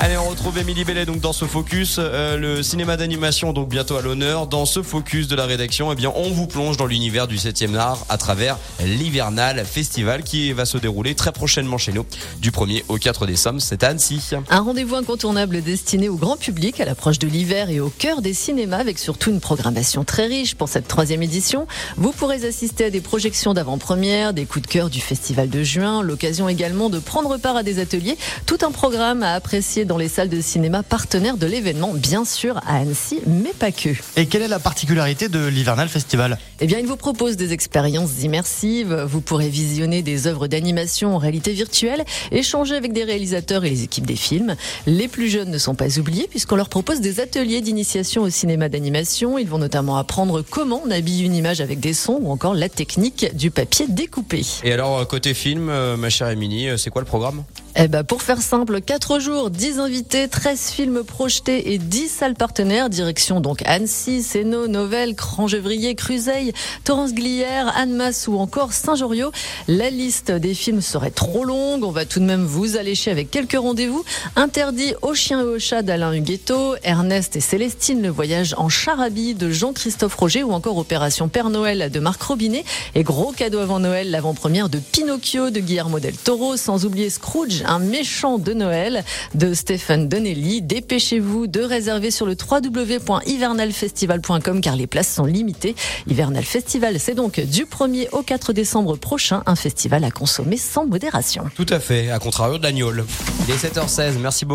Allez, on retrouve Émilie Bellet donc dans ce focus, euh, le cinéma d'animation donc bientôt à l'honneur. Dans ce focus de la rédaction, eh bien, on vous plonge dans l'univers du 7e art à travers l'hivernal festival qui va se dérouler très prochainement chez nous, du 1er au 4 décembre. C'est à Annecy. Un rendez-vous incontournable destiné au grand public à l'approche de l'hiver et au cœur des cinémas avec surtout une programmation très riche pour cette troisième édition. Vous pourrez assister à des projections d'avant-première, des coups de cœur du festival de juin, l'occasion également de prendre part à des ateliers, tout un programme à apprécier dans les salles de cinéma partenaires de l'événement, bien sûr à Annecy, mais pas que. Et quelle est la particularité de l'Hivernal Festival? Eh bien, il vous propose des expériences immersives. Vous pourrez visionner des œuvres d'animation en réalité virtuelle, échanger avec des réalisateurs et les équipes des films. Les plus jeunes ne sont pas oubliés puisqu'on leur propose des ateliers d'initiation au cinéma d'animation. Ils vont notamment apprendre comment on habille une image avec des sons ou encore la technique du papier découpé. Et alors, côté film, euh, ma chère Émilie, euh, c'est quoi le programme? Eh ben, pour faire simple, 4 jours, 10 invités, 13 films projetés et 10 salles partenaires. Direction donc Annecy, Sénaux, Novelle, Crangevrier, Cruzeil, Torrance Glière, Annemasse ou encore Saint-Joriot. La liste des films serait trop longue. On va tout de même vous allécher avec quelques rendez-vous. Interdit aux chiens et aux chats d'Alain Huguetto, Ernest et Célestine, le voyage en charabie de Jean-Christophe Roger ou encore Opération Père Noël de Marc Robinet. Et gros cadeau avant Noël, l'avant-première de Pinocchio de Guillermo del Toro, sans oublier Scrooge un méchant de Noël de Stéphane Donnelly. Dépêchez-vous de réserver sur le www.hivernalfestival.com car les places sont limitées. Hivernal Festival, c'est donc du 1er au 4 décembre prochain, un festival à consommer sans modération. Tout à fait, à contrario de l'agneau. Il est 7h16, merci beaucoup.